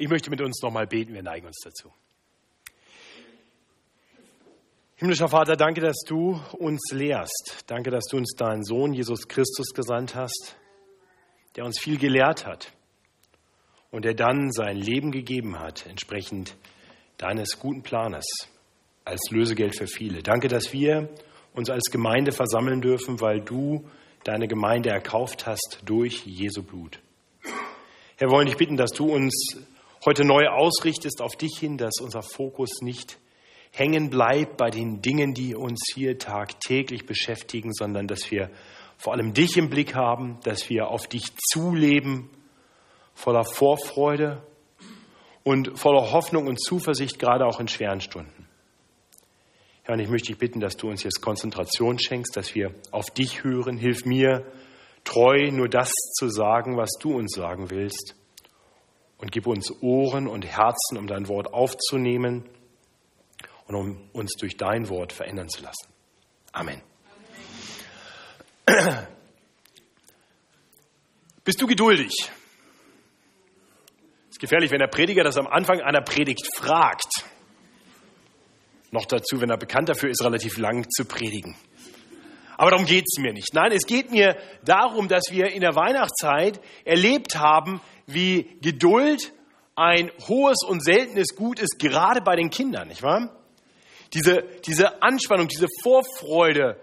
Ich möchte mit uns nochmal beten, wir neigen uns dazu. Himmlischer Vater, danke, dass du uns lehrst. Danke, dass du uns deinen Sohn Jesus Christus gesandt hast, der uns viel gelehrt hat und der dann sein Leben gegeben hat, entsprechend deines guten Planes, als Lösegeld für viele. Danke, dass wir uns als Gemeinde versammeln dürfen, weil du deine Gemeinde erkauft hast durch Jesu Blut. Herr, wollen dich bitten, dass du uns heute neu ausrichtest auf dich hin, dass unser Fokus nicht hängen bleibt bei den Dingen, die uns hier tagtäglich beschäftigen, sondern dass wir vor allem dich im Blick haben, dass wir auf dich zuleben, voller Vorfreude und voller Hoffnung und Zuversicht, gerade auch in schweren Stunden. Herr, und ich möchte dich bitten, dass du uns jetzt Konzentration schenkst, dass wir auf dich hören. Hilf mir, treu nur das zu sagen, was du uns sagen willst. Und gib uns Ohren und Herzen, um dein Wort aufzunehmen und um uns durch dein Wort verändern zu lassen. Amen. Amen. Bist du geduldig? Ist gefährlich, wenn der Prediger das am Anfang einer Predigt fragt. Noch dazu, wenn er bekannt dafür ist, relativ lang zu predigen. Aber darum geht es mir nicht. Nein, es geht mir darum, dass wir in der Weihnachtszeit erlebt haben, wie Geduld ein hohes und seltenes Gut ist, gerade bei den Kindern, nicht wahr? Diese, diese Anspannung, diese Vorfreude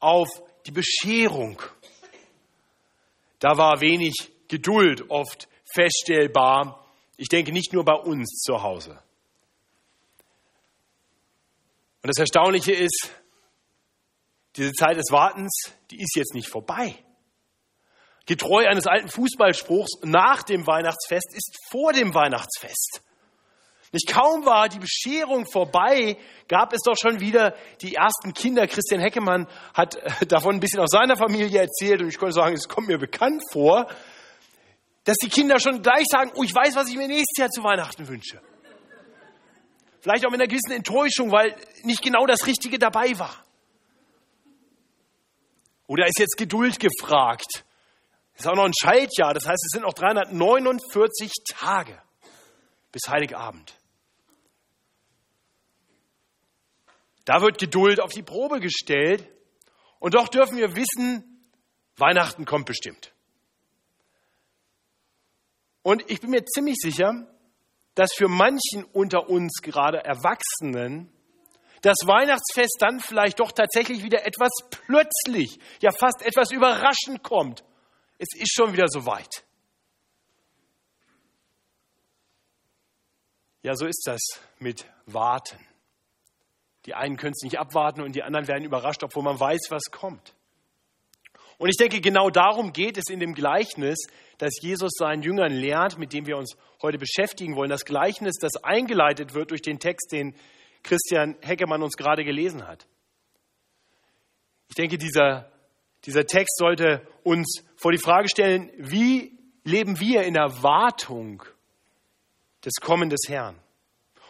auf die Bescherung. Da war wenig Geduld oft feststellbar. Ich denke nicht nur bei uns zu Hause. Und das Erstaunliche ist, diese Zeit des Wartens, die ist jetzt nicht vorbei. Getreu eines alten Fußballspruchs, nach dem Weihnachtsfest ist vor dem Weihnachtsfest. Nicht kaum war die Bescherung vorbei, gab es doch schon wieder die ersten Kinder. Christian Heckemann hat äh, davon ein bisschen aus seiner Familie erzählt und ich konnte sagen, es kommt mir bekannt vor, dass die Kinder schon gleich sagen, oh, ich weiß, was ich mir nächstes Jahr zu Weihnachten wünsche. Vielleicht auch mit einer gewissen Enttäuschung, weil nicht genau das Richtige dabei war. Oder ist jetzt Geduld gefragt? Es ist auch noch ein Schaltjahr, das heißt, es sind noch 349 Tage bis Heiligabend. Da wird Geduld auf die Probe gestellt. Und doch dürfen wir wissen, Weihnachten kommt bestimmt. Und ich bin mir ziemlich sicher, dass für manchen unter uns, gerade Erwachsenen, das Weihnachtsfest dann vielleicht doch tatsächlich wieder etwas plötzlich, ja fast etwas überraschend kommt. Es ist schon wieder so weit. Ja, so ist das mit Warten. Die einen können es nicht abwarten und die anderen werden überrascht, obwohl man weiß, was kommt. Und ich denke, genau darum geht es in dem Gleichnis, das Jesus seinen Jüngern lehrt, mit dem wir uns heute beschäftigen wollen. Das Gleichnis, das eingeleitet wird durch den Text, den Christian Heckemann uns gerade gelesen hat. Ich denke, dieser, dieser Text sollte uns vor die Frage stellen, wie leben wir in Erwartung des Kommen des Herrn?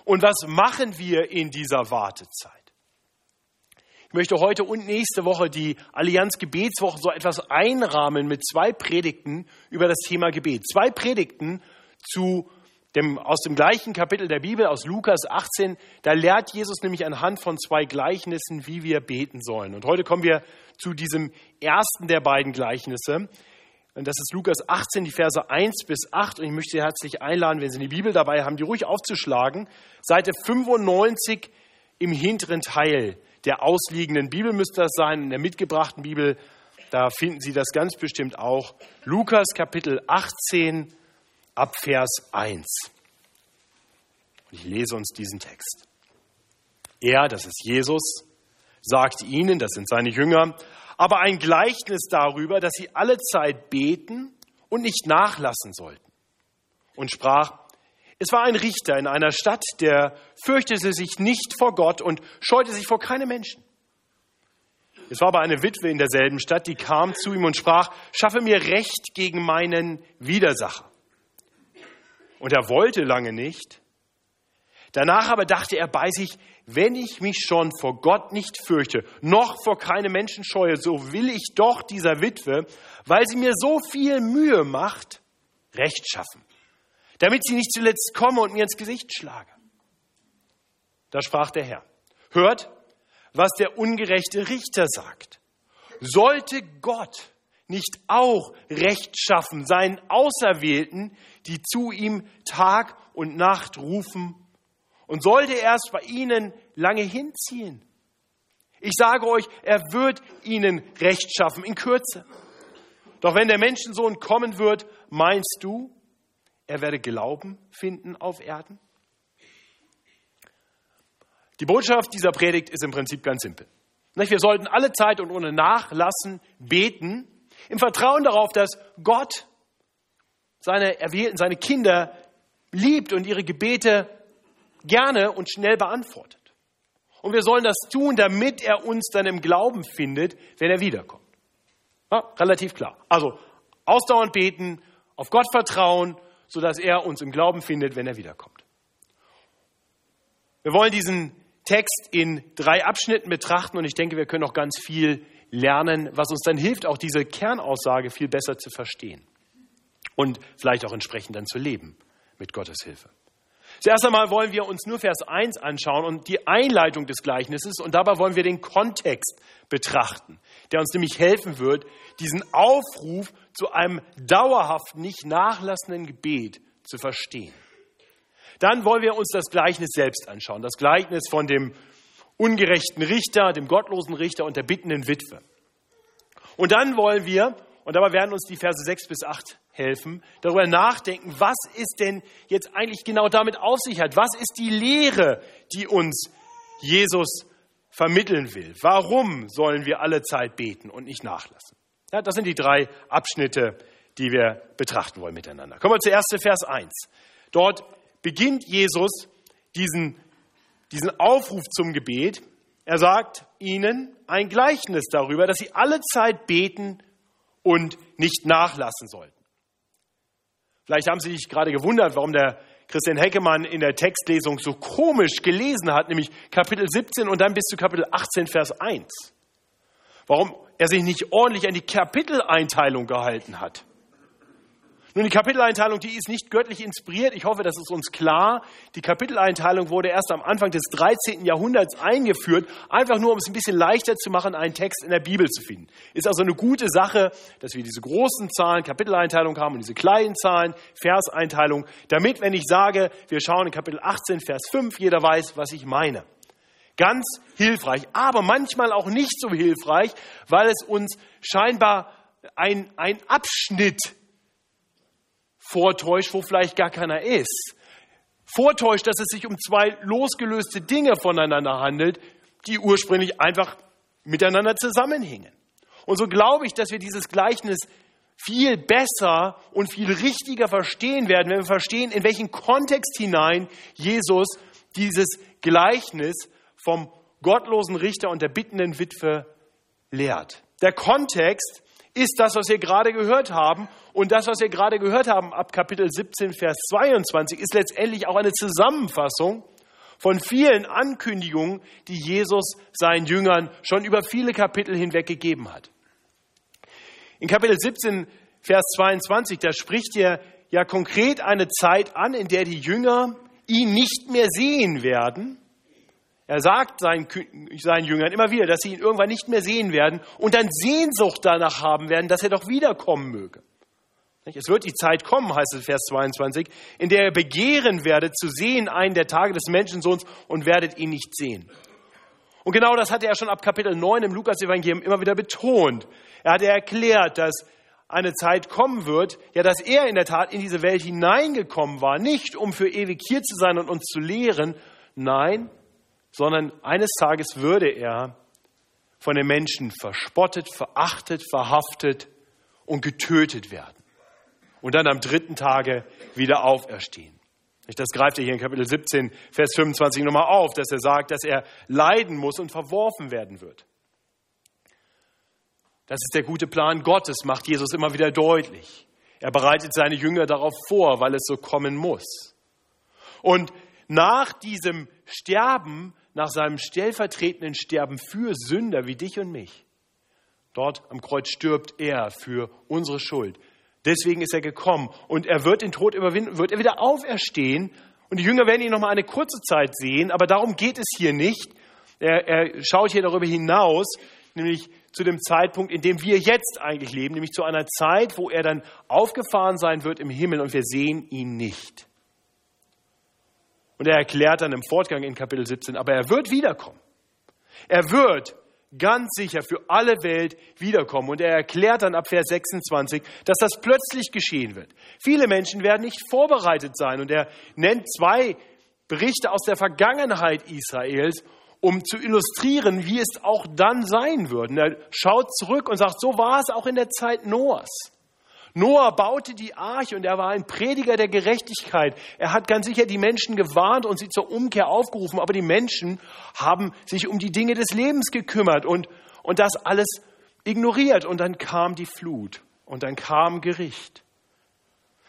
Und was machen wir in dieser Wartezeit? Ich möchte heute und nächste Woche die Allianz Gebetswoche so etwas einrahmen mit zwei Predigten über das Thema Gebet. Zwei Predigten zu dem, aus dem gleichen Kapitel der Bibel, aus Lukas 18. Da lehrt Jesus nämlich anhand von zwei Gleichnissen, wie wir beten sollen. Und heute kommen wir zu diesem ersten der beiden Gleichnisse. Und das ist Lukas 18, die Verse 1 bis 8. Und ich möchte Sie herzlich einladen, wenn Sie die Bibel dabei haben, die ruhig aufzuschlagen. Seite 95 im hinteren Teil der ausliegenden Bibel müsste das sein. In der mitgebrachten Bibel, da finden Sie das ganz bestimmt auch. Lukas Kapitel 18 ab Vers 1. Und ich lese uns diesen Text. Er, das ist Jesus, sagt ihnen, das sind seine Jünger, aber ein Gleichnis darüber, dass sie alle Zeit beten und nicht nachlassen sollten. Und sprach, es war ein Richter in einer Stadt, der fürchtete sich nicht vor Gott und scheute sich vor keinem Menschen. Es war aber eine Witwe in derselben Stadt, die kam zu ihm und sprach, schaffe mir Recht gegen meinen Widersacher. Und er wollte lange nicht. Danach aber dachte er bei sich, wenn ich mich schon vor Gott nicht fürchte, noch vor keine Menschen scheue, so will ich doch dieser Witwe, weil sie mir so viel Mühe macht, Recht schaffen. damit sie nicht zuletzt komme und mir ins Gesicht schlage. Da sprach der Herr, hört, was der ungerechte Richter sagt. Sollte Gott nicht auch Recht schaffen seinen Auserwählten, die zu ihm Tag und Nacht rufen? Und sollte er es bei ihnen lange hinziehen? Ich sage euch, er wird ihnen Recht schaffen in Kürze. Doch wenn der Menschensohn kommen wird, meinst du, er werde Glauben finden auf Erden? Die Botschaft dieser Predigt ist im Prinzip ganz simpel. Wir sollten alle Zeit und ohne Nachlassen beten, im Vertrauen darauf, dass Gott seine Erwählten, seine Kinder liebt und ihre Gebete gerne und schnell beantwortet. Und wir sollen das tun, damit er uns dann im Glauben findet, wenn er wiederkommt. Ja, relativ klar. Also ausdauernd beten, auf Gott vertrauen, sodass er uns im Glauben findet, wenn er wiederkommt. Wir wollen diesen Text in drei Abschnitten betrachten und ich denke, wir können noch ganz viel lernen, was uns dann hilft, auch diese Kernaussage viel besser zu verstehen und vielleicht auch entsprechend dann zu leben mit Gottes Hilfe. Zuerst einmal wollen wir uns nur Vers 1 anschauen und die Einleitung des Gleichnisses und dabei wollen wir den Kontext betrachten, der uns nämlich helfen wird, diesen Aufruf zu einem dauerhaft nicht nachlassenden Gebet zu verstehen. Dann wollen wir uns das Gleichnis selbst anschauen, das Gleichnis von dem ungerechten Richter, dem gottlosen Richter und der bittenden Witwe. Und dann wollen wir, und dabei werden uns die Verse 6 bis 8 helfen, darüber nachdenken, was ist denn jetzt eigentlich genau damit auf sich hat? Was ist die Lehre, die uns Jesus vermitteln will? Warum sollen wir alle Zeit beten und nicht nachlassen? Ja, das sind die drei Abschnitte, die wir betrachten wollen miteinander. Kommen wir zuerst zu Vers 1. Dort beginnt Jesus diesen, diesen Aufruf zum Gebet. Er sagt ihnen ein Gleichnis darüber, dass sie alle Zeit beten und nicht nachlassen sollten. Vielleicht haben Sie sich gerade gewundert, warum der Christian Heckemann in der Textlesung so komisch gelesen hat, nämlich Kapitel 17 und dann bis zu Kapitel 18, Vers 1. Warum er sich nicht ordentlich an die Kapiteleinteilung gehalten hat. Nun, die Kapiteleinteilung, die ist nicht göttlich inspiriert. Ich hoffe, das ist uns klar. Die Kapiteleinteilung wurde erst am Anfang des 13. Jahrhunderts eingeführt, einfach nur, um es ein bisschen leichter zu machen, einen Text in der Bibel zu finden. Ist also eine gute Sache, dass wir diese großen Zahlen, Kapiteleinteilung haben und diese kleinen Zahlen, Verseinteilung, damit, wenn ich sage, wir schauen in Kapitel 18, Vers 5, jeder weiß, was ich meine. Ganz hilfreich, aber manchmal auch nicht so hilfreich, weil es uns scheinbar ein, ein Abschnitt vortäuscht, wo vielleicht gar keiner ist. Vortäuscht, dass es sich um zwei losgelöste Dinge voneinander handelt, die ursprünglich einfach miteinander zusammenhingen. Und so glaube ich, dass wir dieses Gleichnis viel besser und viel richtiger verstehen werden, wenn wir verstehen, in welchen Kontext hinein Jesus dieses Gleichnis vom gottlosen Richter und der bittenden Witwe lehrt. Der Kontext ist das, was wir gerade gehört haben. Und das, was wir gerade gehört haben ab Kapitel 17, Vers 22, ist letztendlich auch eine Zusammenfassung von vielen Ankündigungen, die Jesus seinen Jüngern schon über viele Kapitel hinweg gegeben hat. In Kapitel 17, Vers 22, da spricht er ja konkret eine Zeit an, in der die Jünger ihn nicht mehr sehen werden er sagt seinen, seinen Jüngern immer wieder, dass sie ihn irgendwann nicht mehr sehen werden und dann Sehnsucht danach haben werden, dass er doch wiederkommen möge. Es wird die Zeit kommen, heißt es Vers 22, in der ihr begehren werdet zu sehen einen der Tage des Menschensohns und werdet ihn nicht sehen. Und genau das hat er schon ab Kapitel 9 im Lukas-Evangelium immer wieder betont. Er hat erklärt, dass eine Zeit kommen wird, ja, dass er in der Tat in diese Welt hineingekommen war, nicht um für ewig hier zu sein und uns zu lehren, nein, sondern eines Tages würde er von den Menschen verspottet, verachtet, verhaftet und getötet werden. Und dann am dritten Tage wieder auferstehen. Das greift er hier in Kapitel 17, Vers 25 nochmal auf, dass er sagt, dass er leiden muss und verworfen werden wird. Das ist der gute Plan Gottes, macht Jesus immer wieder deutlich. Er bereitet seine Jünger darauf vor, weil es so kommen muss. Und nach diesem Sterben nach seinem stellvertretenden Sterben für Sünder wie dich und mich. Dort am Kreuz stirbt er für unsere Schuld. Deswegen ist er gekommen. Und er wird den Tod überwinden, wird er wieder auferstehen. Und die Jünger werden ihn noch mal eine kurze Zeit sehen, aber darum geht es hier nicht. Er, er schaut hier darüber hinaus, nämlich zu dem Zeitpunkt, in dem wir jetzt eigentlich leben, nämlich zu einer Zeit, wo er dann aufgefahren sein wird im Himmel und wir sehen ihn nicht. Und er erklärt dann im Fortgang in Kapitel 17, aber er wird wiederkommen. Er wird ganz sicher für alle Welt wiederkommen. Und er erklärt dann ab Vers 26, dass das plötzlich geschehen wird. Viele Menschen werden nicht vorbereitet sein. Und er nennt zwei Berichte aus der Vergangenheit Israels, um zu illustrieren, wie es auch dann sein würde. Und er schaut zurück und sagt, so war es auch in der Zeit Noahs. Noah baute die Arche und er war ein Prediger der Gerechtigkeit. Er hat ganz sicher die Menschen gewarnt und sie zur Umkehr aufgerufen, aber die Menschen haben sich um die Dinge des Lebens gekümmert und, und das alles ignoriert. Und dann kam die Flut und dann kam Gericht.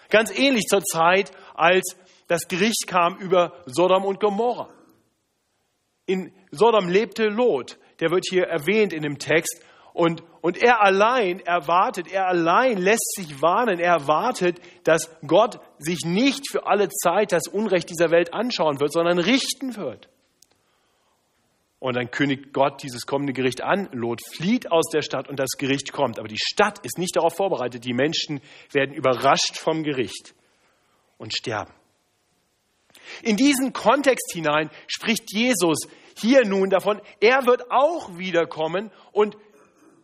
Ganz ähnlich zur Zeit, als das Gericht kam über Sodom und Gomorra. In Sodom lebte Lot, der wird hier erwähnt in dem Text, und, und er allein erwartet, er allein lässt sich warnen, er erwartet, dass Gott sich nicht für alle Zeit das Unrecht dieser Welt anschauen wird, sondern richten wird. Und dann kündigt Gott dieses kommende Gericht an. Lot flieht aus der Stadt und das Gericht kommt. Aber die Stadt ist nicht darauf vorbereitet. Die Menschen werden überrascht vom Gericht und sterben. In diesen Kontext hinein spricht Jesus hier nun davon, er wird auch wiederkommen und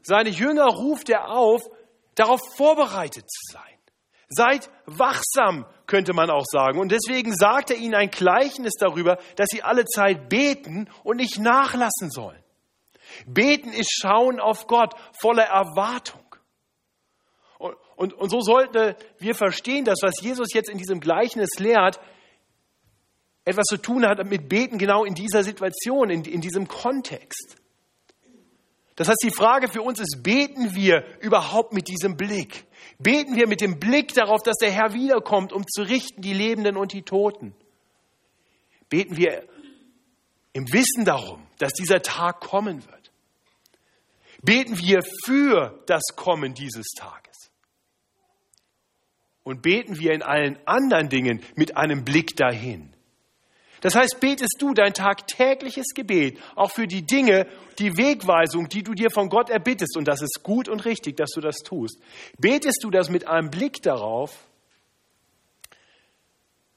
seine Jünger ruft er auf, darauf vorbereitet zu sein. Seid wachsam, könnte man auch sagen. Und deswegen sagt er ihnen ein Gleichnis darüber, dass sie alle Zeit beten und nicht nachlassen sollen. Beten ist Schauen auf Gott voller Erwartung. Und, und, und so sollten wir verstehen, dass was Jesus jetzt in diesem Gleichnis lehrt, etwas zu tun hat mit Beten genau in dieser Situation, in, in diesem Kontext. Das heißt, die Frage für uns ist, beten wir überhaupt mit diesem Blick? Beten wir mit dem Blick darauf, dass der Herr wiederkommt, um zu richten die Lebenden und die Toten? Beten wir im Wissen darum, dass dieser Tag kommen wird? Beten wir für das Kommen dieses Tages? Und beten wir in allen anderen Dingen mit einem Blick dahin? Das heißt, betest du dein tagtägliches Gebet auch für die Dinge, die Wegweisung, die du dir von Gott erbittest, und das ist gut und richtig, dass du das tust. Betest du das mit einem Blick darauf,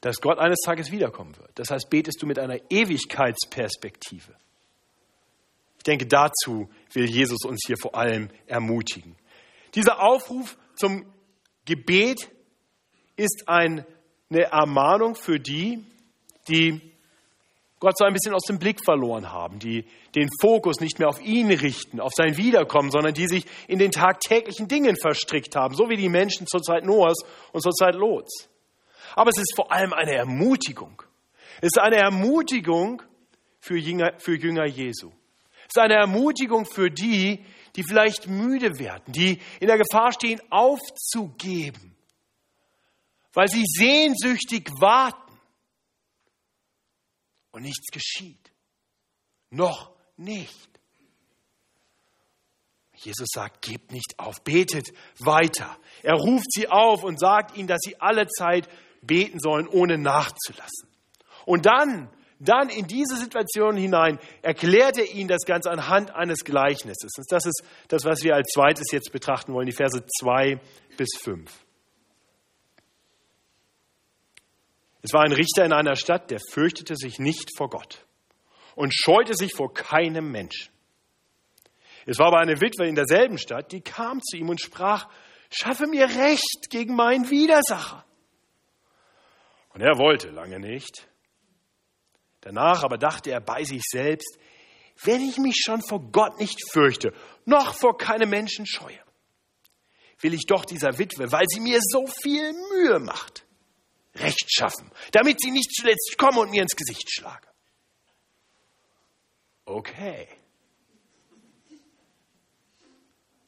dass Gott eines Tages wiederkommen wird? Das heißt, betest du mit einer Ewigkeitsperspektive? Ich denke, dazu will Jesus uns hier vor allem ermutigen. Dieser Aufruf zum Gebet ist eine Ermahnung für die, die Gott so ein bisschen aus dem Blick verloren haben, die den Fokus nicht mehr auf ihn richten, auf sein Wiederkommen, sondern die sich in den tagtäglichen Dingen verstrickt haben, so wie die Menschen zur Zeit Noahs und zur Zeit Lots. Aber es ist vor allem eine Ermutigung. Es ist eine Ermutigung für Jünger, für Jünger Jesu. Es ist eine Ermutigung für die, die vielleicht müde werden, die in der Gefahr stehen, aufzugeben, weil sie sehnsüchtig warten und nichts geschieht. Noch nicht. Jesus sagt, gebt nicht auf, betet weiter. Er ruft sie auf und sagt ihnen, dass sie alle Zeit beten sollen, ohne nachzulassen. Und dann, dann in diese Situation hinein erklärt er ihnen das Ganze anhand eines Gleichnisses. Und das ist das, was wir als zweites jetzt betrachten wollen, die Verse 2 bis 5. Es war ein Richter in einer Stadt, der fürchtete sich nicht vor Gott und scheute sich vor keinem Menschen. Es war aber eine Witwe in derselben Stadt, die kam zu ihm und sprach, schaffe mir Recht gegen meinen Widersacher. Und er wollte lange nicht. Danach aber dachte er bei sich selbst, wenn ich mich schon vor Gott nicht fürchte, noch vor keinem Menschen scheue, will ich doch dieser Witwe, weil sie mir so viel Mühe macht, Recht schaffen, damit sie nicht zuletzt komme und mir ins Gesicht schlage. Okay.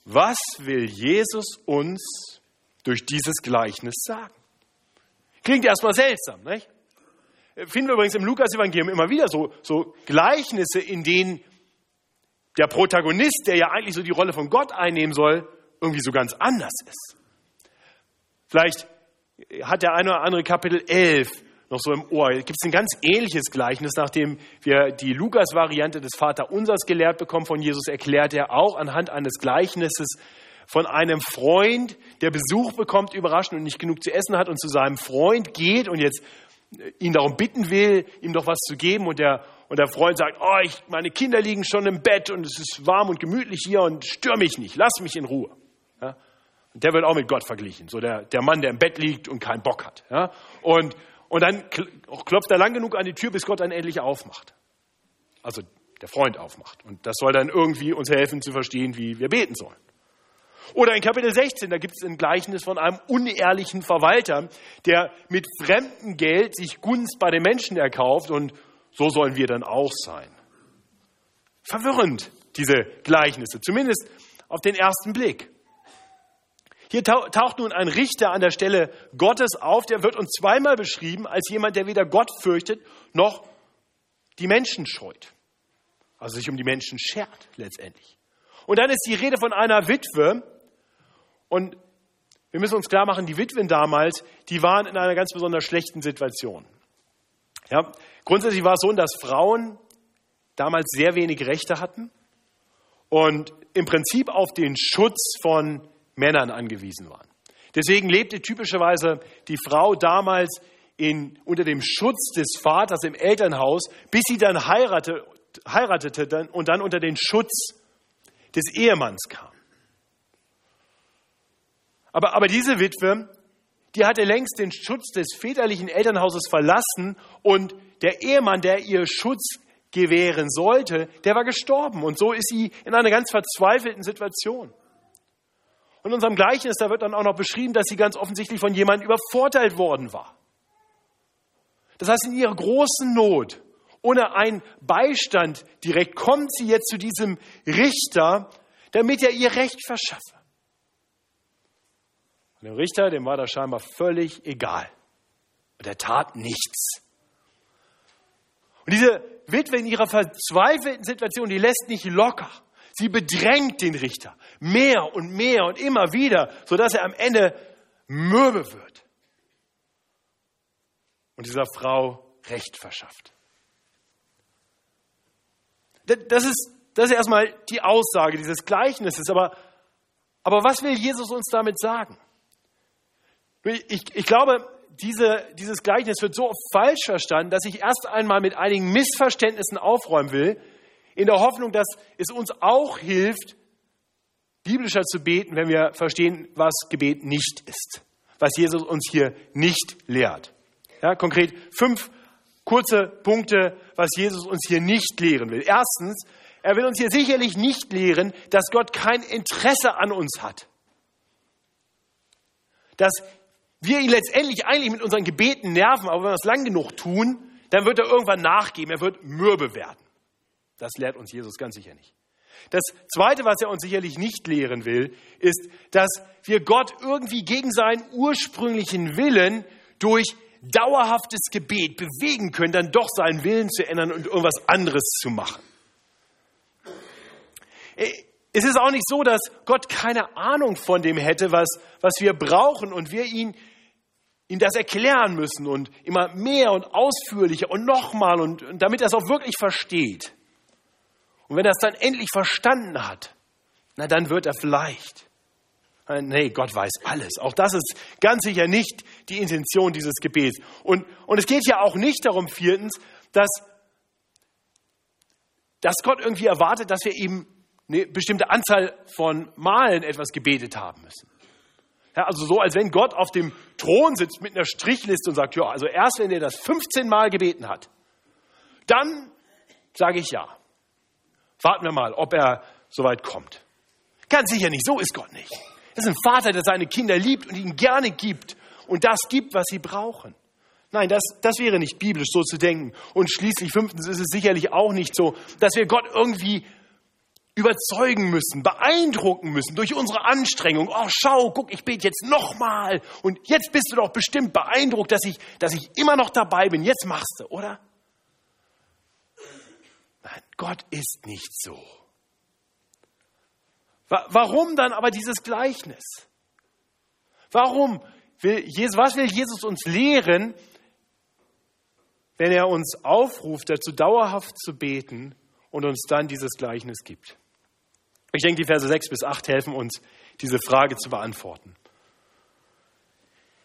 Was will Jesus uns durch dieses Gleichnis sagen? Klingt erstmal seltsam, nicht? Finden wir übrigens im Lukas-Evangelium immer wieder so, so Gleichnisse, in denen der Protagonist, der ja eigentlich so die Rolle von Gott einnehmen soll, irgendwie so ganz anders ist. Vielleicht hat der eine oder andere Kapitel 11 noch so im Ohr. Gibt es ein ganz ähnliches Gleichnis, nachdem wir die Lukas-Variante des Vaterunsers gelehrt bekommen von Jesus, erklärt er auch anhand eines Gleichnisses von einem Freund, der Besuch bekommt, überraschend und nicht genug zu essen hat und zu seinem Freund geht und jetzt ihn darum bitten will, ihm doch was zu geben und der, und der Freund sagt, oh, ich, meine Kinder liegen schon im Bett und es ist warm und gemütlich hier und stör mich nicht, lass mich in Ruhe. Der wird auch mit Gott verglichen, so der, der Mann, der im Bett liegt und keinen Bock hat. Ja? Und, und dann klopft er lang genug an die Tür, bis Gott dann endlich aufmacht. Also der Freund aufmacht. Und das soll dann irgendwie uns helfen zu verstehen, wie wir beten sollen. Oder in Kapitel 16, da gibt es ein Gleichnis von einem unehrlichen Verwalter, der mit fremdem Geld sich Gunst bei den Menschen erkauft und so sollen wir dann auch sein. Verwirrend, diese Gleichnisse, zumindest auf den ersten Blick. Hier taucht nun ein Richter an der Stelle Gottes auf, der wird uns zweimal beschrieben als jemand, der weder Gott fürchtet noch die Menschen scheut. Also sich um die Menschen schert letztendlich. Und dann ist die Rede von einer Witwe, und wir müssen uns klar machen, die Witwen damals, die waren in einer ganz besonders schlechten Situation. Ja, grundsätzlich war es so, dass Frauen damals sehr wenig Rechte hatten und im Prinzip auf den Schutz von Männern angewiesen waren. Deswegen lebte typischerweise die Frau damals in, unter dem Schutz des Vaters im Elternhaus, bis sie dann heiratete, heiratete dann, und dann unter den Schutz des Ehemanns kam. Aber, aber diese Witwe, die hatte längst den Schutz des väterlichen Elternhauses verlassen und der Ehemann, der ihr Schutz gewähren sollte, der war gestorben. Und so ist sie in einer ganz verzweifelten Situation. Und in unserem Gleichnis, da wird dann auch noch beschrieben, dass sie ganz offensichtlich von jemandem übervorteilt worden war. Das heißt, in ihrer großen Not, ohne einen Beistand direkt, kommt sie jetzt zu diesem Richter, damit er ihr Recht verschaffe. Und dem Richter, dem war das scheinbar völlig egal. Und er tat nichts. Und diese Witwe in ihrer verzweifelten Situation, die lässt nicht locker. Sie bedrängt den Richter mehr und mehr und immer wieder, sodass er am Ende mürbe wird. Und dieser Frau Recht verschafft. Das ist, das ist erstmal die Aussage dieses Gleichnisses. Aber, aber was will Jesus uns damit sagen? Ich, ich glaube, diese, dieses Gleichnis wird so falsch verstanden, dass ich erst einmal mit einigen Missverständnissen aufräumen will, in der Hoffnung, dass es uns auch hilft, biblischer zu beten, wenn wir verstehen, was Gebet nicht ist, was Jesus uns hier nicht lehrt. Ja, konkret fünf kurze Punkte, was Jesus uns hier nicht lehren will. Erstens, er will uns hier sicherlich nicht lehren, dass Gott kein Interesse an uns hat. Dass wir ihn letztendlich eigentlich mit unseren Gebeten nerven, aber wenn wir es lang genug tun, dann wird er irgendwann nachgeben, er wird mürbe werden. Das lehrt uns Jesus ganz sicher nicht. Das Zweite, was er uns sicherlich nicht lehren will, ist, dass wir Gott irgendwie gegen seinen ursprünglichen Willen durch dauerhaftes Gebet bewegen können, dann doch seinen Willen zu ändern und irgendwas anderes zu machen. Es ist auch nicht so, dass Gott keine Ahnung von dem hätte, was, was wir brauchen und wir ihn, ihm das erklären müssen und immer mehr und ausführlicher und nochmal und, und damit er es auch wirklich versteht. Und wenn er es dann endlich verstanden hat, na dann wird er vielleicht. Äh, nee, Gott weiß alles. Auch das ist ganz sicher nicht die Intention dieses Gebets. Und, und es geht ja auch nicht darum, viertens, dass, dass Gott irgendwie erwartet, dass wir ihm eine bestimmte Anzahl von Malen etwas gebetet haben müssen. Ja, also so, als wenn Gott auf dem Thron sitzt mit einer Strichliste und sagt, ja, also erst wenn er das 15 Mal gebeten hat, dann sage ich ja. Warten wir mal, ob er soweit kommt. Ganz sicher nicht, so ist Gott nicht. Das ist ein Vater, der seine Kinder liebt und ihnen gerne gibt und das gibt, was sie brauchen. Nein, das, das wäre nicht biblisch, so zu denken. Und schließlich, fünftens, ist es sicherlich auch nicht so, dass wir Gott irgendwie überzeugen müssen, beeindrucken müssen durch unsere Anstrengung. Oh, schau, guck, ich bete jetzt nochmal. Und jetzt bist du doch bestimmt beeindruckt, dass ich, dass ich immer noch dabei bin. Jetzt machst du, oder? Gott ist nicht so. Warum dann aber dieses Gleichnis? Warum will Jesus, was will Jesus uns lehren, wenn er uns aufruft, dazu dauerhaft zu beten und uns dann dieses Gleichnis gibt? Ich denke, die Verse 6 bis 8 helfen uns, diese Frage zu beantworten.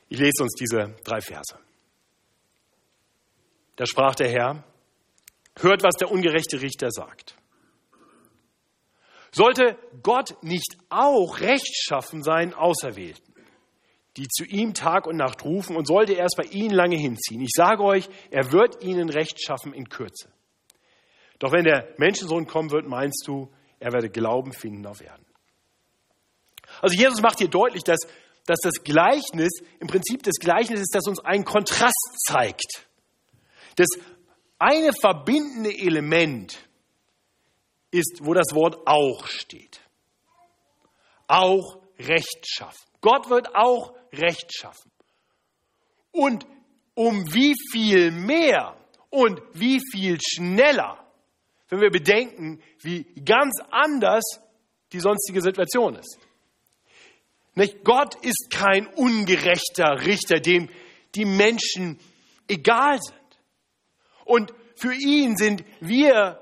Ich lese uns diese drei Verse. Da sprach der Herr, hört, was der ungerechte Richter sagt. Sollte Gott nicht auch rechtschaffen sein Auserwählten, die zu ihm Tag und Nacht rufen, und sollte er es bei ihnen lange hinziehen? Ich sage euch, er wird ihnen Recht schaffen in Kürze. Doch wenn der Menschensohn kommen wird, meinst du, er werde Glauben finden auf Erden? Also Jesus macht hier deutlich, dass, dass das Gleichnis, im Prinzip das Gleichnis ist, das uns einen Kontrast zeigt. Das eine verbindende Element ist, wo das Wort auch steht. Auch Recht schaffen. Gott wird auch Recht schaffen. Und um wie viel mehr und wie viel schneller, wenn wir bedenken, wie ganz anders die sonstige Situation ist. Nicht? Gott ist kein ungerechter Richter, dem die Menschen egal sind. Und für ihn sind wir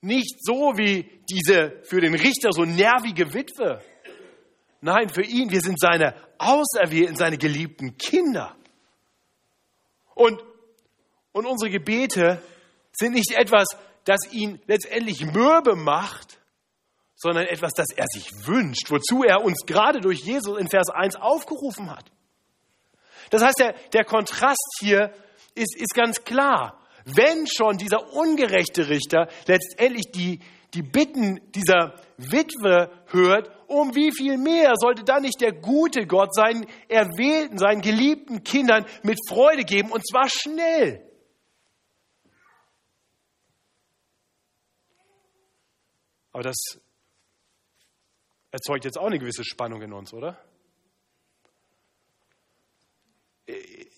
nicht so wie diese für den Richter so nervige Witwe. Nein, für ihn, wir sind seine Auserwählten, seine geliebten Kinder. Und, und unsere Gebete sind nicht etwas, das ihn letztendlich mürbe macht, sondern etwas, das er sich wünscht, wozu er uns gerade durch Jesus in Vers 1 aufgerufen hat. Das heißt, der, der Kontrast hier ist, ist ganz klar. Wenn schon dieser ungerechte Richter letztendlich die, die Bitten dieser Witwe hört, um wie viel mehr sollte dann nicht der gute Gott seinen Erwählten, seinen geliebten Kindern mit Freude geben, und zwar schnell. Aber das erzeugt jetzt auch eine gewisse Spannung in uns, oder?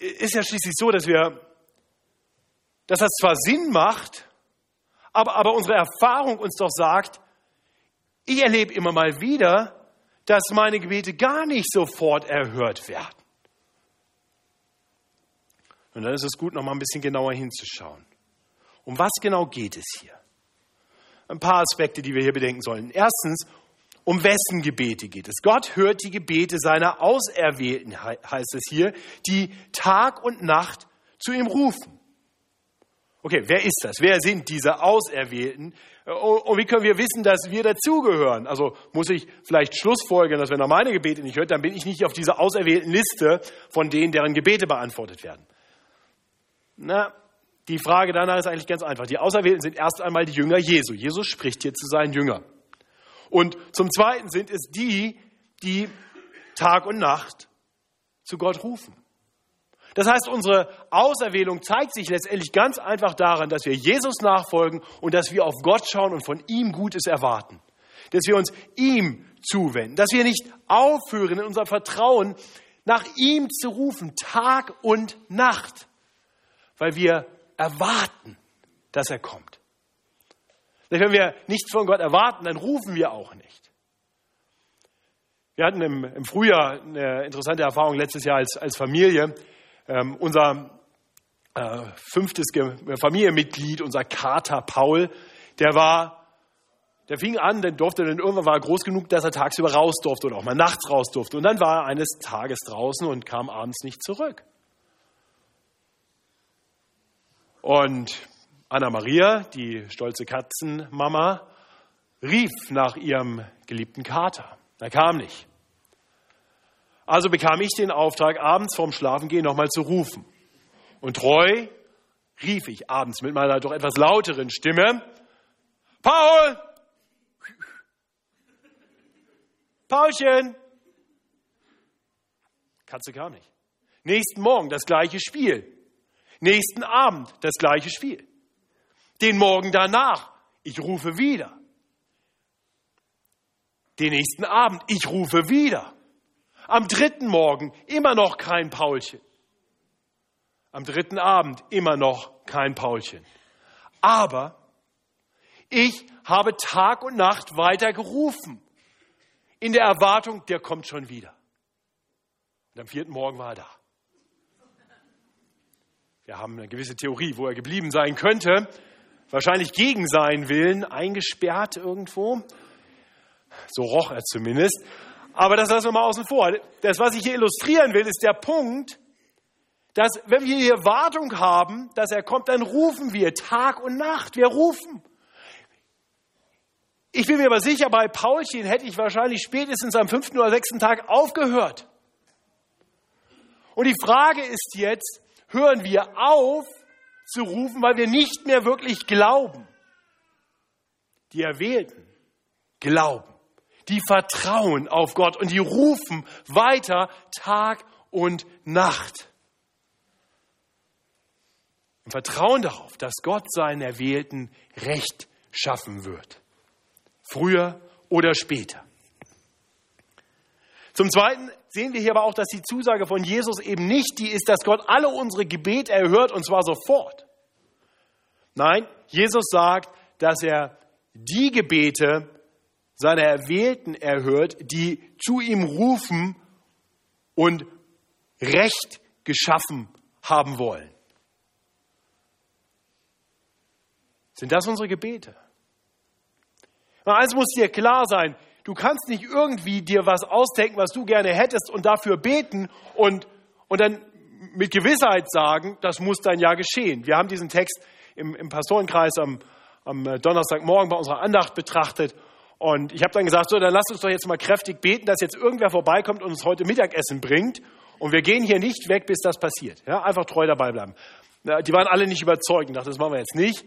Ist ja schließlich so, dass wir dass das zwar Sinn macht, aber, aber unsere Erfahrung uns doch sagt, ich erlebe immer mal wieder, dass meine Gebete gar nicht sofort erhört werden. Und dann ist es gut, noch mal ein bisschen genauer hinzuschauen. Um was genau geht es hier? Ein paar Aspekte, die wir hier bedenken sollen. Erstens, um wessen Gebete geht es? Gott hört die Gebete seiner Auserwählten, heißt es hier, die Tag und Nacht zu ihm rufen. Okay, wer ist das? Wer sind diese Auserwählten? Und wie können wir wissen, dass wir dazugehören? Also muss ich vielleicht schlussfolgern, dass wenn er meine Gebete nicht hört, dann bin ich nicht auf dieser auserwählten Liste von denen, deren Gebete beantwortet werden. Na, die Frage danach ist eigentlich ganz einfach. Die Auserwählten sind erst einmal die Jünger Jesu. Jesus spricht hier zu seinen Jüngern. Und zum Zweiten sind es die, die Tag und Nacht zu Gott rufen. Das heißt, unsere Auserwählung zeigt sich letztendlich ganz einfach daran, dass wir Jesus nachfolgen und dass wir auf Gott schauen und von ihm Gutes erwarten. Dass wir uns ihm zuwenden. Dass wir nicht aufhören, in unserem Vertrauen nach ihm zu rufen, Tag und Nacht. Weil wir erwarten, dass er kommt. Wenn wir nichts von Gott erwarten, dann rufen wir auch nicht. Wir hatten im, im Frühjahr eine interessante Erfahrung letztes Jahr als, als Familie. Ähm, unser äh, fünftes Familienmitglied, unser Kater Paul, der war, der fing an, der durfte dann irgendwann war er groß genug, dass er tagsüber raus durfte oder auch mal nachts raus durfte. Und dann war er eines Tages draußen und kam abends nicht zurück. Und Anna Maria, die stolze Katzenmama, rief nach ihrem geliebten Kater. Er kam nicht. Also bekam ich den Auftrag, abends vorm Schlafengehen nochmal zu rufen. Und treu rief ich abends mit meiner doch etwas lauteren Stimme, Paul! Paulchen! Katze kam nicht. Nächsten Morgen das gleiche Spiel. Nächsten Abend das gleiche Spiel. Den Morgen danach, ich rufe wieder. Den nächsten Abend, ich rufe wieder. Am dritten Morgen immer noch kein Paulchen. Am dritten Abend immer noch kein Paulchen. Aber ich habe Tag und Nacht weiter gerufen, in der Erwartung, der kommt schon wieder. Und am vierten Morgen war er da. Wir haben eine gewisse Theorie, wo er geblieben sein könnte. Wahrscheinlich gegen seinen Willen eingesperrt irgendwo. So roch er zumindest. Aber das lassen wir mal außen vor. Das, was ich hier illustrieren will, ist der Punkt, dass wenn wir hier Wartung haben, dass er kommt, dann rufen wir Tag und Nacht. Wir rufen. Ich bin mir aber sicher, bei Paulchen hätte ich wahrscheinlich spätestens am fünften oder sechsten Tag aufgehört. Und die Frage ist jetzt, hören wir auf zu rufen, weil wir nicht mehr wirklich glauben. Die Erwählten glauben, die vertrauen auf Gott und die rufen weiter Tag und Nacht. Und vertrauen darauf, dass Gott seinen Erwählten Recht schaffen wird. Früher oder später. Zum Zweiten sehen wir hier aber auch, dass die Zusage von Jesus eben nicht die ist, dass Gott alle unsere Gebete erhört und zwar sofort. Nein, Jesus sagt, dass er die Gebete seiner Erwählten erhört, die zu ihm rufen und Recht geschaffen haben wollen. Sind das unsere Gebete? eins muss dir klar sein, Du kannst nicht irgendwie dir was ausdenken, was du gerne hättest und dafür beten und, und dann mit Gewissheit sagen, das muss dann ja geschehen. Wir haben diesen Text im, im Pastorenkreis am, am Donnerstagmorgen bei unserer Andacht betrachtet und ich habe dann gesagt, so, dann lass uns doch jetzt mal kräftig beten, dass jetzt irgendwer vorbeikommt und uns heute Mittagessen bringt und wir gehen hier nicht weg, bis das passiert. Ja, einfach treu dabei bleiben. Die waren alle nicht überzeugt und dachten, das machen wir jetzt nicht.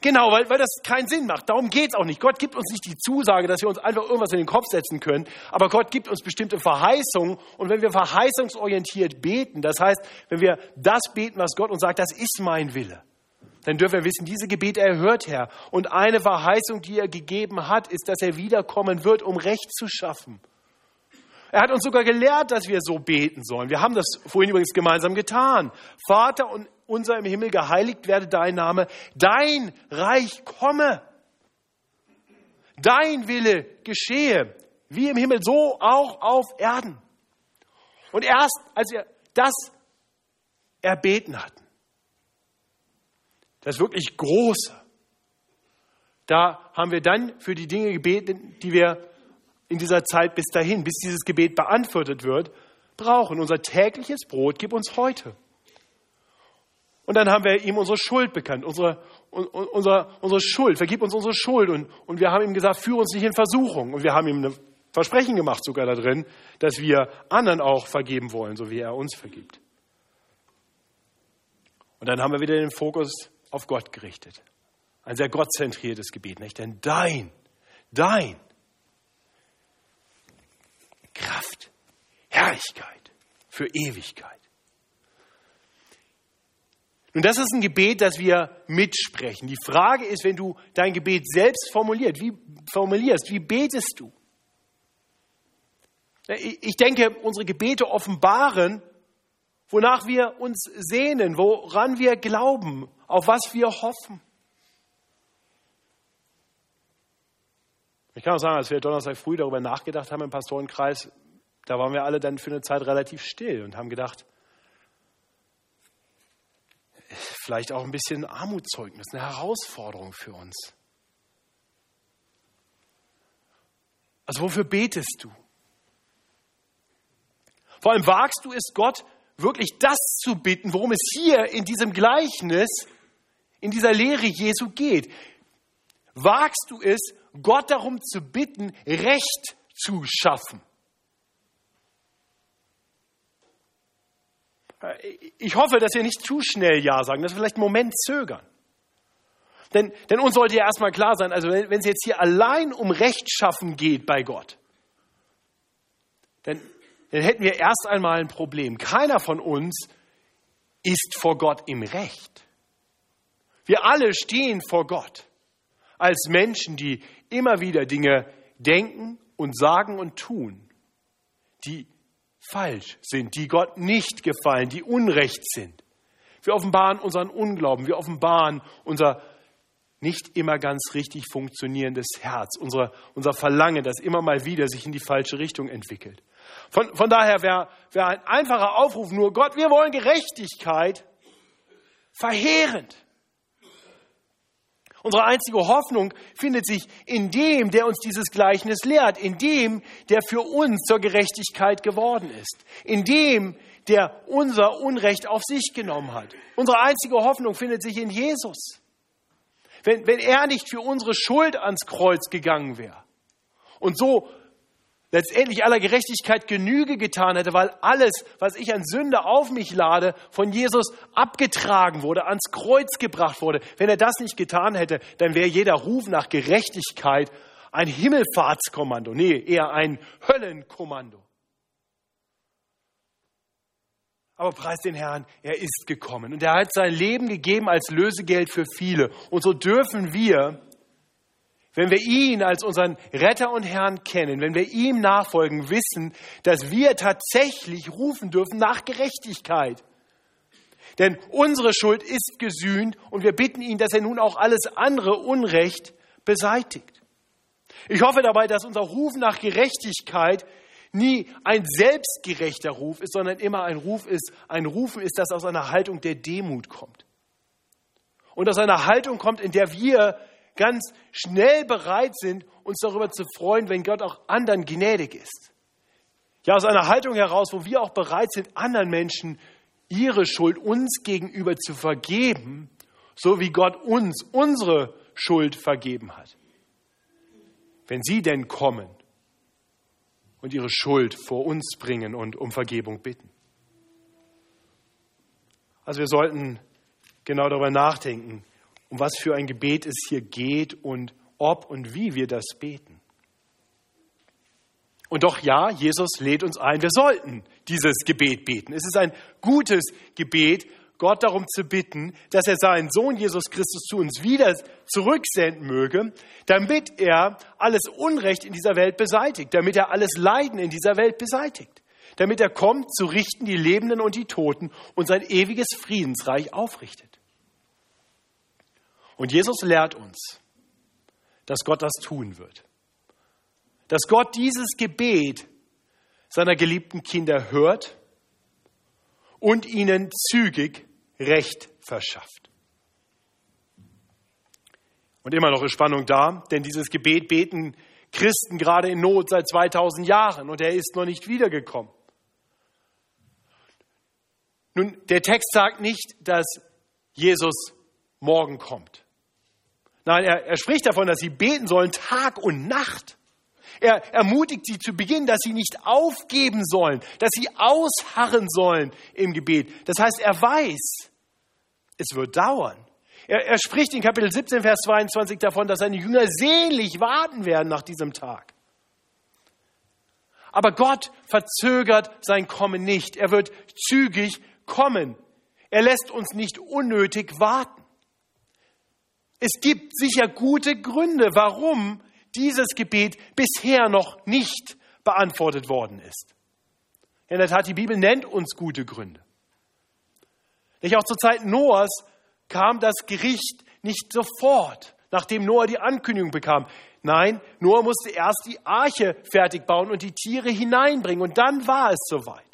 Genau, weil, weil das keinen Sinn macht. Darum geht es auch nicht. Gott gibt uns nicht die Zusage, dass wir uns einfach irgendwas in den Kopf setzen können, aber Gott gibt uns bestimmte Verheißungen. Und wenn wir verheißungsorientiert beten, das heißt, wenn wir das beten, was Gott uns sagt, das ist mein Wille, dann dürfen wir wissen, diese Gebete erhört Herr. Und eine Verheißung, die er gegeben hat, ist, dass er wiederkommen wird, um Recht zu schaffen. Er hat uns sogar gelehrt, dass wir so beten sollen. Wir haben das vorhin übrigens gemeinsam getan. Vater und unser im Himmel, geheiligt werde dein Name, dein Reich komme, dein Wille geschehe, wie im Himmel, so auch auf Erden. Und erst als wir das erbeten hatten, das wirklich Große, da haben wir dann für die Dinge gebeten, die wir in dieser Zeit bis dahin, bis dieses Gebet beantwortet wird, brauchen. Unser tägliches Brot gib uns heute. Und dann haben wir ihm unsere Schuld bekannt, unsere, unsere, unsere Schuld, vergib uns unsere Schuld. Und, und wir haben ihm gesagt, führe uns nicht in Versuchung. Und wir haben ihm ein Versprechen gemacht sogar da drin, dass wir anderen auch vergeben wollen, so wie er uns vergibt. Und dann haben wir wieder den Fokus auf Gott gerichtet. Ein sehr gottzentriertes Gebet, nicht? Denn dein, dein Kraft, Herrlichkeit für Ewigkeit. Nun, das ist ein Gebet, das wir mitsprechen. Die Frage ist, wenn du dein Gebet selbst formuliert, wie, formulierst, wie betest du? Ich denke, unsere Gebete offenbaren, wonach wir uns sehnen, woran wir glauben, auf was wir hoffen. Ich kann auch sagen, als wir Donnerstag früh darüber nachgedacht haben im Pastorenkreis, da waren wir alle dann für eine Zeit relativ still und haben gedacht, vielleicht auch ein bisschen Armutszeugnis, eine Herausforderung für uns. Also wofür betest du? Vor allem wagst du es Gott wirklich das zu bitten, worum es hier in diesem Gleichnis, in dieser Lehre Jesu geht. Wagst du es, Gott darum zu bitten, Recht zu schaffen? Ich hoffe, dass wir nicht zu schnell Ja sagen, dass wir vielleicht einen Moment zögern. Denn, denn uns sollte ja erstmal klar sein, also wenn, wenn es jetzt hier allein um Rechtschaffen geht bei Gott, dann, dann hätten wir erst einmal ein Problem. Keiner von uns ist vor Gott im Recht. Wir alle stehen vor Gott als Menschen, die immer wieder Dinge denken und sagen und tun, die falsch sind, die Gott nicht gefallen, die unrecht sind. Wir offenbaren unseren Unglauben, wir offenbaren unser nicht immer ganz richtig funktionierendes Herz, unser, unser Verlangen, das immer mal wieder sich in die falsche Richtung entwickelt. Von, von daher wäre wär ein einfacher Aufruf nur, Gott, wir wollen Gerechtigkeit, verheerend. Unsere einzige Hoffnung findet sich in dem, der uns dieses Gleichnis lehrt, in dem, der für uns zur Gerechtigkeit geworden ist, in dem, der unser Unrecht auf sich genommen hat. Unsere einzige Hoffnung findet sich in Jesus. Wenn, wenn er nicht für unsere Schuld ans Kreuz gegangen wäre und so letztendlich aller Gerechtigkeit Genüge getan hätte, weil alles, was ich an Sünde auf mich lade, von Jesus abgetragen wurde, ans Kreuz gebracht wurde. Wenn er das nicht getan hätte, dann wäre jeder Ruf nach Gerechtigkeit ein Himmelfahrtskommando, nee, eher ein Höllenkommando. Aber preis den Herrn, er ist gekommen und er hat sein Leben gegeben als Lösegeld für viele. Und so dürfen wir wenn wir ihn als unseren Retter und Herrn kennen, wenn wir ihm nachfolgen, wissen, dass wir tatsächlich rufen dürfen nach Gerechtigkeit. Denn unsere Schuld ist gesühnt und wir bitten ihn, dass er nun auch alles andere Unrecht beseitigt. Ich hoffe dabei, dass unser Ruf nach Gerechtigkeit nie ein selbstgerechter Ruf ist, sondern immer ein Ruf ist, ein Rufen ist, das aus einer Haltung der Demut kommt. Und aus einer Haltung kommt, in der wir ganz schnell bereit sind, uns darüber zu freuen, wenn Gott auch anderen gnädig ist. Ja, aus einer Haltung heraus, wo wir auch bereit sind, anderen Menschen ihre Schuld uns gegenüber zu vergeben, so wie Gott uns unsere Schuld vergeben hat. Wenn sie denn kommen und ihre Schuld vor uns bringen und um Vergebung bitten. Also wir sollten genau darüber nachdenken, um was für ein Gebet es hier geht und ob und wie wir das beten. Und doch ja, Jesus lädt uns ein, wir sollten dieses Gebet beten. Es ist ein gutes Gebet, Gott darum zu bitten, dass er seinen Sohn Jesus Christus zu uns wieder zurücksenden möge, damit er alles Unrecht in dieser Welt beseitigt, damit er alles Leiden in dieser Welt beseitigt, damit er kommt, zu richten die Lebenden und die Toten und sein ewiges Friedensreich aufrichtet. Und Jesus lehrt uns, dass Gott das tun wird. Dass Gott dieses Gebet seiner geliebten Kinder hört und ihnen zügig Recht verschafft. Und immer noch ist Spannung da, denn dieses Gebet beten Christen gerade in Not seit 2000 Jahren und er ist noch nicht wiedergekommen. Nun, der Text sagt nicht, dass Jesus morgen kommt. Nein, er, er spricht davon, dass sie beten sollen Tag und Nacht. Er ermutigt sie zu Beginn, dass sie nicht aufgeben sollen, dass sie ausharren sollen im Gebet. Das heißt, er weiß, es wird dauern. Er, er spricht in Kapitel 17, Vers 22 davon, dass seine Jünger sehnlich warten werden nach diesem Tag. Aber Gott verzögert sein Kommen nicht. Er wird zügig kommen. Er lässt uns nicht unnötig warten. Es gibt sicher gute Gründe, warum dieses Gebet bisher noch nicht beantwortet worden ist. In der Tat, die Bibel nennt uns gute Gründe. Nicht auch zur Zeit Noahs kam das Gericht nicht sofort, nachdem Noah die Ankündigung bekam. Nein, Noah musste erst die Arche fertig bauen und die Tiere hineinbringen und dann war es soweit.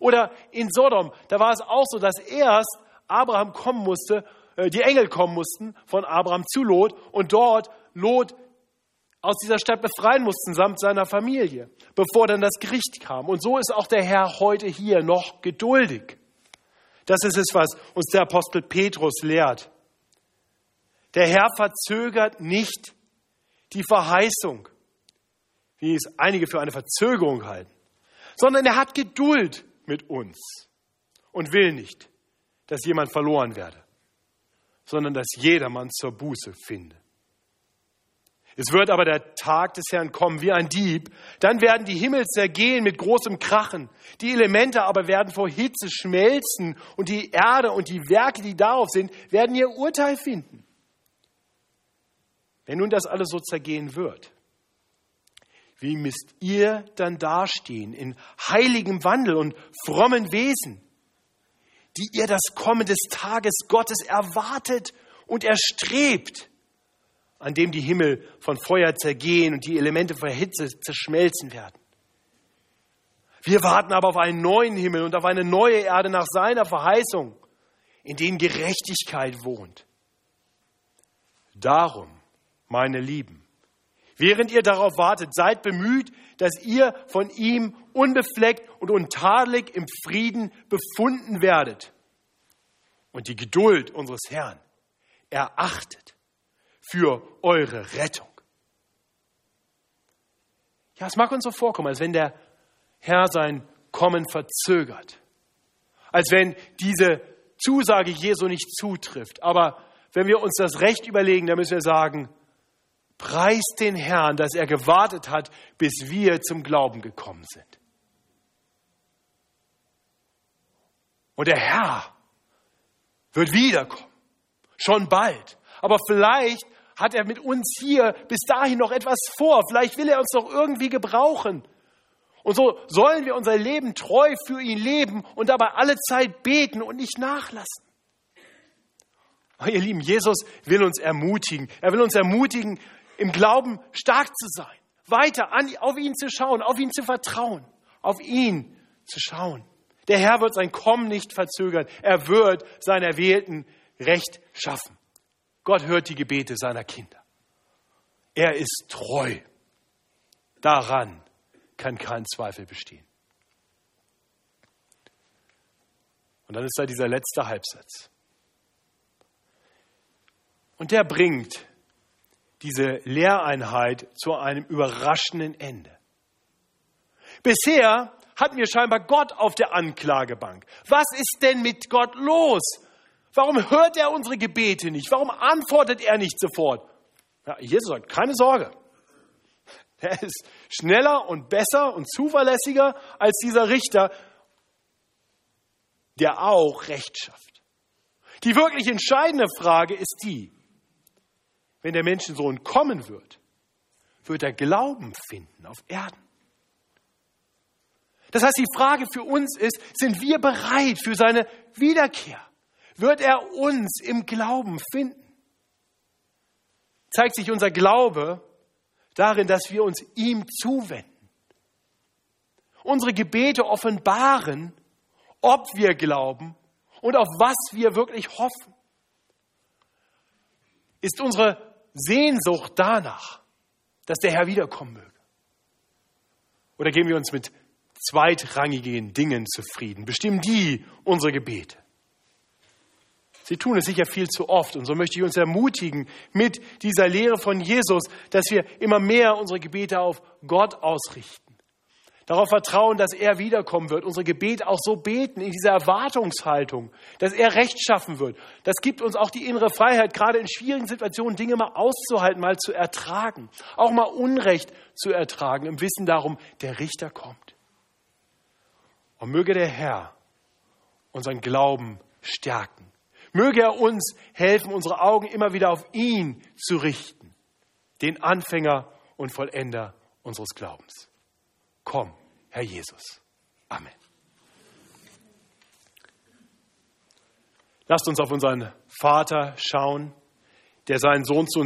Oder in Sodom, da war es auch so, dass erst Abraham kommen musste äh, die Engel kommen mussten von Abraham zu Lot und dort Lot aus dieser Stadt befreien mussten samt seiner Familie, bevor dann das Gericht kam. Und so ist auch der Herr heute hier noch geduldig. Das ist es, was uns der Apostel Petrus lehrt. Der Herr verzögert nicht die Verheißung, wie es einige für eine Verzögerung halten, sondern er hat Geduld mit uns und will nicht, dass jemand verloren werde sondern dass jedermann zur Buße finde. Es wird aber der Tag des Herrn kommen wie ein Dieb. Dann werden die Himmel zergehen mit großem Krachen. Die Elemente aber werden vor Hitze schmelzen und die Erde und die Werke, die darauf sind, werden ihr Urteil finden. Wenn nun das alles so zergehen wird, wie müsst ihr dann dastehen in heiligem Wandel und frommen Wesen, die ihr das Kommen des Tages Gottes erwartet und erstrebt, an dem die Himmel von Feuer zergehen und die Elemente vor Hitze zerschmelzen werden. Wir warten aber auf einen neuen Himmel und auf eine neue Erde nach seiner Verheißung, in denen Gerechtigkeit wohnt. Darum, meine Lieben, während ihr darauf wartet, seid bemüht, dass ihr von ihm unbefleckt und untadelig im Frieden befunden werdet und die Geduld unseres Herrn erachtet für eure Rettung. Ja, es mag uns so vorkommen, als wenn der Herr sein Kommen verzögert, als wenn diese Zusage Jesu nicht zutrifft. Aber wenn wir uns das Recht überlegen, dann müssen wir sagen, preist den Herrn, dass er gewartet hat, bis wir zum Glauben gekommen sind. Und der Herr wird wiederkommen, schon bald. Aber vielleicht hat er mit uns hier bis dahin noch etwas vor. Vielleicht will er uns noch irgendwie gebrauchen. Und so sollen wir unser Leben treu für ihn leben und dabei alle Zeit beten und nicht nachlassen. Oh, ihr Lieben, Jesus will uns ermutigen. Er will uns ermutigen, im Glauben stark zu sein, weiter an, auf ihn zu schauen, auf ihn zu vertrauen, auf ihn zu schauen. Der Herr wird sein Kommen nicht verzögern. Er wird seinen Erwählten Recht schaffen. Gott hört die Gebete seiner Kinder. Er ist treu. Daran kann kein Zweifel bestehen. Und dann ist da dieser letzte Halbsatz. Und der bringt diese Lehreinheit zu einem überraschenden Ende. Bisher hatten wir scheinbar Gott auf der Anklagebank. Was ist denn mit Gott los? Warum hört er unsere Gebete nicht? Warum antwortet er nicht sofort? Ja, Jesus sagt, keine Sorge. Er ist schneller und besser und zuverlässiger als dieser Richter, der auch Recht schafft. Die wirklich entscheidende Frage ist die, wenn der Menschensohn kommen wird, wird er Glauben finden auf Erden. Das heißt, die Frage für uns ist, sind wir bereit für seine Wiederkehr? Wird er uns im Glauben finden? Zeigt sich unser Glaube darin, dass wir uns ihm zuwenden. Unsere Gebete offenbaren, ob wir glauben und auf was wir wirklich hoffen. Ist unsere Sehnsucht danach, dass der Herr wiederkommen möge? Oder geben wir uns mit zweitrangigen Dingen zufrieden? Bestimmen die unsere Gebete? Sie tun es sicher viel zu oft. Und so möchte ich uns ermutigen mit dieser Lehre von Jesus, dass wir immer mehr unsere Gebete auf Gott ausrichten. Darauf vertrauen, dass er wiederkommen wird. Unsere Gebete auch so beten in dieser Erwartungshaltung, dass er Recht schaffen wird. Das gibt uns auch die innere Freiheit, gerade in schwierigen Situationen Dinge mal auszuhalten, mal zu ertragen. Auch mal Unrecht zu ertragen, im Wissen darum, der Richter kommt. Und möge der Herr unseren Glauben stärken Möge er uns helfen, unsere Augen immer wieder auf ihn zu richten, den Anfänger und Vollender unseres Glaubens. Komm, Herr Jesus. Amen. Lasst uns auf unseren Vater schauen, der seinen Sohn zu uns